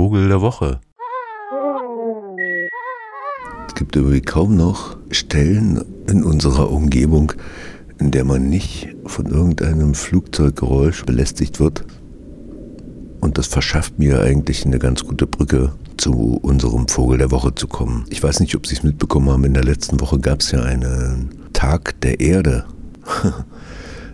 Vogel der Woche. Es gibt irgendwie kaum noch Stellen in unserer Umgebung, in der man nicht von irgendeinem Flugzeuggeräusch belästigt wird. Und das verschafft mir eigentlich eine ganz gute Brücke zu unserem Vogel der Woche zu kommen. Ich weiß nicht, ob Sie es mitbekommen haben, in der letzten Woche gab es ja einen Tag der Erde.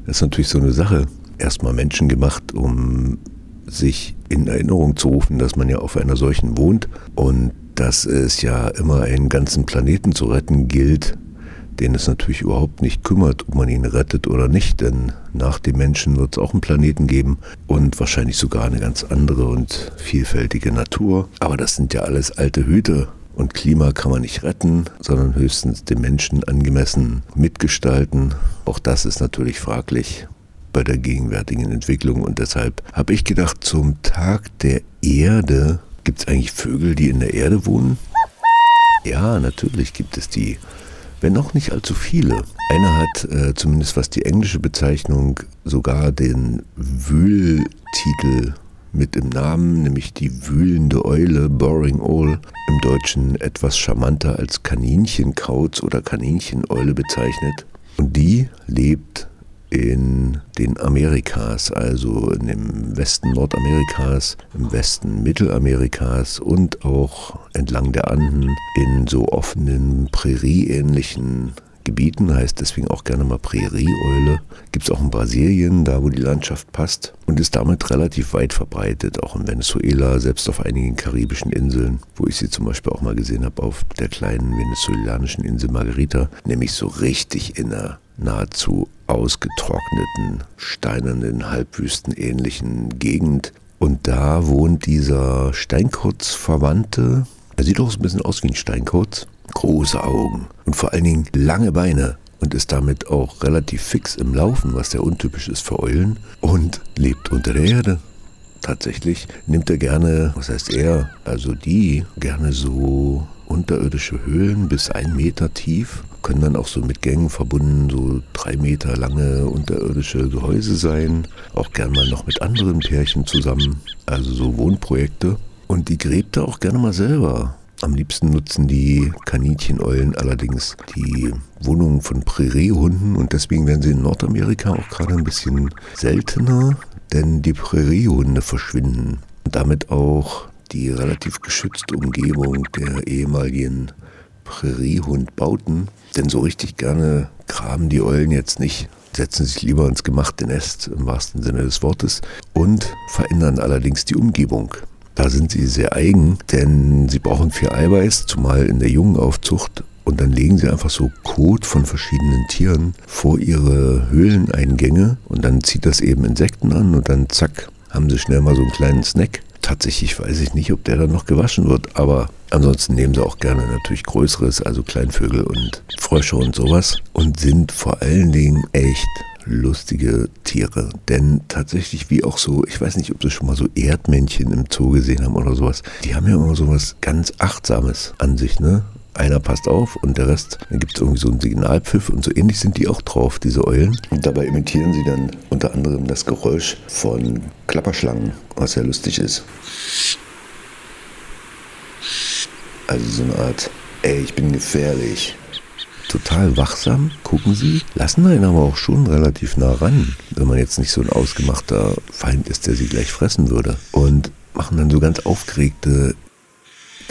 Das ist natürlich so eine Sache. Erstmal Menschen gemacht, um sich in Erinnerung zu rufen, dass man ja auf einer solchen wohnt und dass es ja immer einen ganzen Planeten zu retten gilt, den es natürlich überhaupt nicht kümmert, ob man ihn rettet oder nicht, denn nach dem Menschen wird es auch einen Planeten geben und wahrscheinlich sogar eine ganz andere und vielfältige Natur. Aber das sind ja alles alte Hüte und Klima kann man nicht retten, sondern höchstens dem Menschen angemessen mitgestalten. Auch das ist natürlich fraglich bei der gegenwärtigen Entwicklung und deshalb habe ich gedacht, zum Tag der Erde gibt es eigentlich Vögel, die in der Erde wohnen? Ja, natürlich gibt es die wenn auch nicht allzu viele. Einer hat, äh, zumindest was die englische Bezeichnung, sogar den Wühltitel mit im Namen, nämlich die wühlende Eule, Boring Owl, im Deutschen etwas charmanter als Kaninchenkauz oder Kanincheneule bezeichnet. Und die lebt in den Amerikas, also dem Westen Nordamerikas, im Westen Mittelamerikas und auch entlang der Anden in so offenen Prärie-ähnlichen Gebieten, heißt deswegen auch gerne mal Prärieeule. Gibt es auch in Brasilien, da wo die Landschaft passt und ist damit relativ weit verbreitet, auch in Venezuela, selbst auf einigen karibischen Inseln, wo ich sie zum Beispiel auch mal gesehen habe, auf der kleinen venezolanischen Insel Margarita, nämlich so richtig in einer nahezu ausgetrockneten, steinernen, halbwüstenähnlichen Gegend. Und da wohnt dieser Steinkauz-Verwandte. Er sieht auch so ein bisschen aus wie ein Steinkauz. Große Augen und vor allen Dingen lange Beine und ist damit auch relativ fix im Laufen, was sehr untypisch ist für Eulen und lebt unter der Erde. Tatsächlich nimmt er gerne, was heißt er, also die, gerne so unterirdische Höhlen bis ein Meter tief können dann auch so mit Gängen verbunden, so drei Meter lange unterirdische Gehäuse sein. Auch gern mal noch mit anderen Pärchen zusammen. Also so Wohnprojekte. Und die gräbt er auch gerne mal selber. Am liebsten nutzen die Kanincheneulen allerdings die Wohnungen von Präriehunden und deswegen werden sie in Nordamerika auch gerade ein bisschen seltener, denn die Präriehunde verschwinden. Und damit auch die relativ geschützte Umgebung der ehemaligen Präriehundbauten. Denn so richtig gerne graben die Eulen jetzt nicht, setzen sich lieber ins gemachte Nest im wahrsten Sinne des Wortes und verändern allerdings die Umgebung. Da sind sie sehr eigen, denn sie brauchen viel Eiweiß, zumal in der Jungenaufzucht. Und dann legen sie einfach so Kot von verschiedenen Tieren vor ihre Höhleneingänge und dann zieht das eben Insekten an und dann zack, haben sie schnell mal so einen kleinen Snack. Tatsächlich weiß ich nicht, ob der dann noch gewaschen wird, aber ansonsten nehmen sie auch gerne natürlich Größeres, also Kleinvögel und Frösche und sowas und sind vor allen Dingen echt lustige Tiere. Denn tatsächlich wie auch so, ich weiß nicht, ob Sie schon mal so Erdmännchen im Zoo gesehen haben oder sowas, die haben ja immer sowas ganz Achtsames an sich, ne? Einer passt auf und der Rest, dann gibt es irgendwie so einen Signalpfiff und so ähnlich sind die auch drauf, diese Eulen. Und dabei imitieren sie dann unter anderem das Geräusch von Klapperschlangen, was sehr lustig ist. Also so eine Art, ey, ich bin gefährlich. Total wachsam, gucken sie, lassen einen aber auch schon relativ nah ran, wenn man jetzt nicht so ein ausgemachter Feind ist, der sie gleich fressen würde. Und machen dann so ganz aufgeregte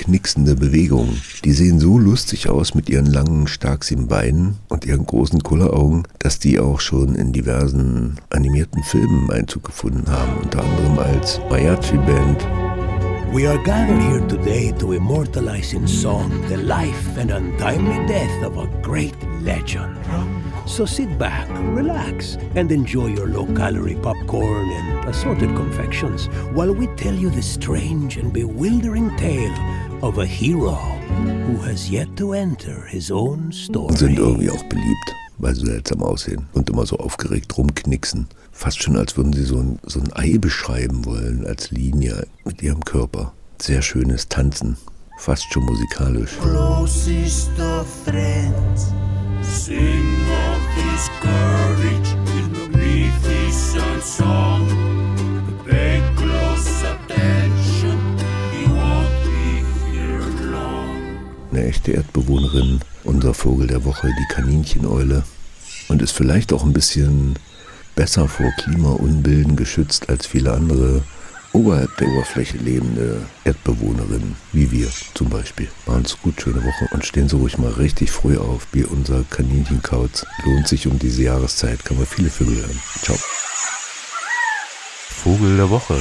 knicksende Bewegungen. Die sehen so lustig aus mit ihren langen, starksigen Beinen und ihren großen Kulleraugen, dass die auch schon in diversen animierten Filmen Einzug gefunden haben, unter anderem als Mariachi-Band. We are gathered here today to immortalize in song the life and untimely death of a great legend. So sit back, relax, and enjoy your low calorie popcorn and assorted confections while we tell you the strange and bewildering tale of a hero who has yet to enter his own story. Sind irgendwie auch beliebt, weil sie seltsam aussehen und immer so aufgeregt rumknicksen. Fast schon, als würden sie so ein, so ein Ei beschreiben wollen als Linie mit ihrem Körper. Sehr schönes Tanzen, fast schon musikalisch. Closest of friends, eine echte Erdbewohnerin, unser Vogel der Woche, die Kanincheneule. Und ist vielleicht auch ein bisschen besser vor Klimaunbilden geschützt als viele andere oberhalb der Oberfläche lebende Erdbewohnerinnen, wie wir zum Beispiel. Machen's gut, schöne Woche und stehen Sie ruhig mal richtig früh auf, wie unser Kaninchenkauz. Lohnt sich um diese Jahreszeit, kann man viele Vögel hören. Ciao. Vogel der Woche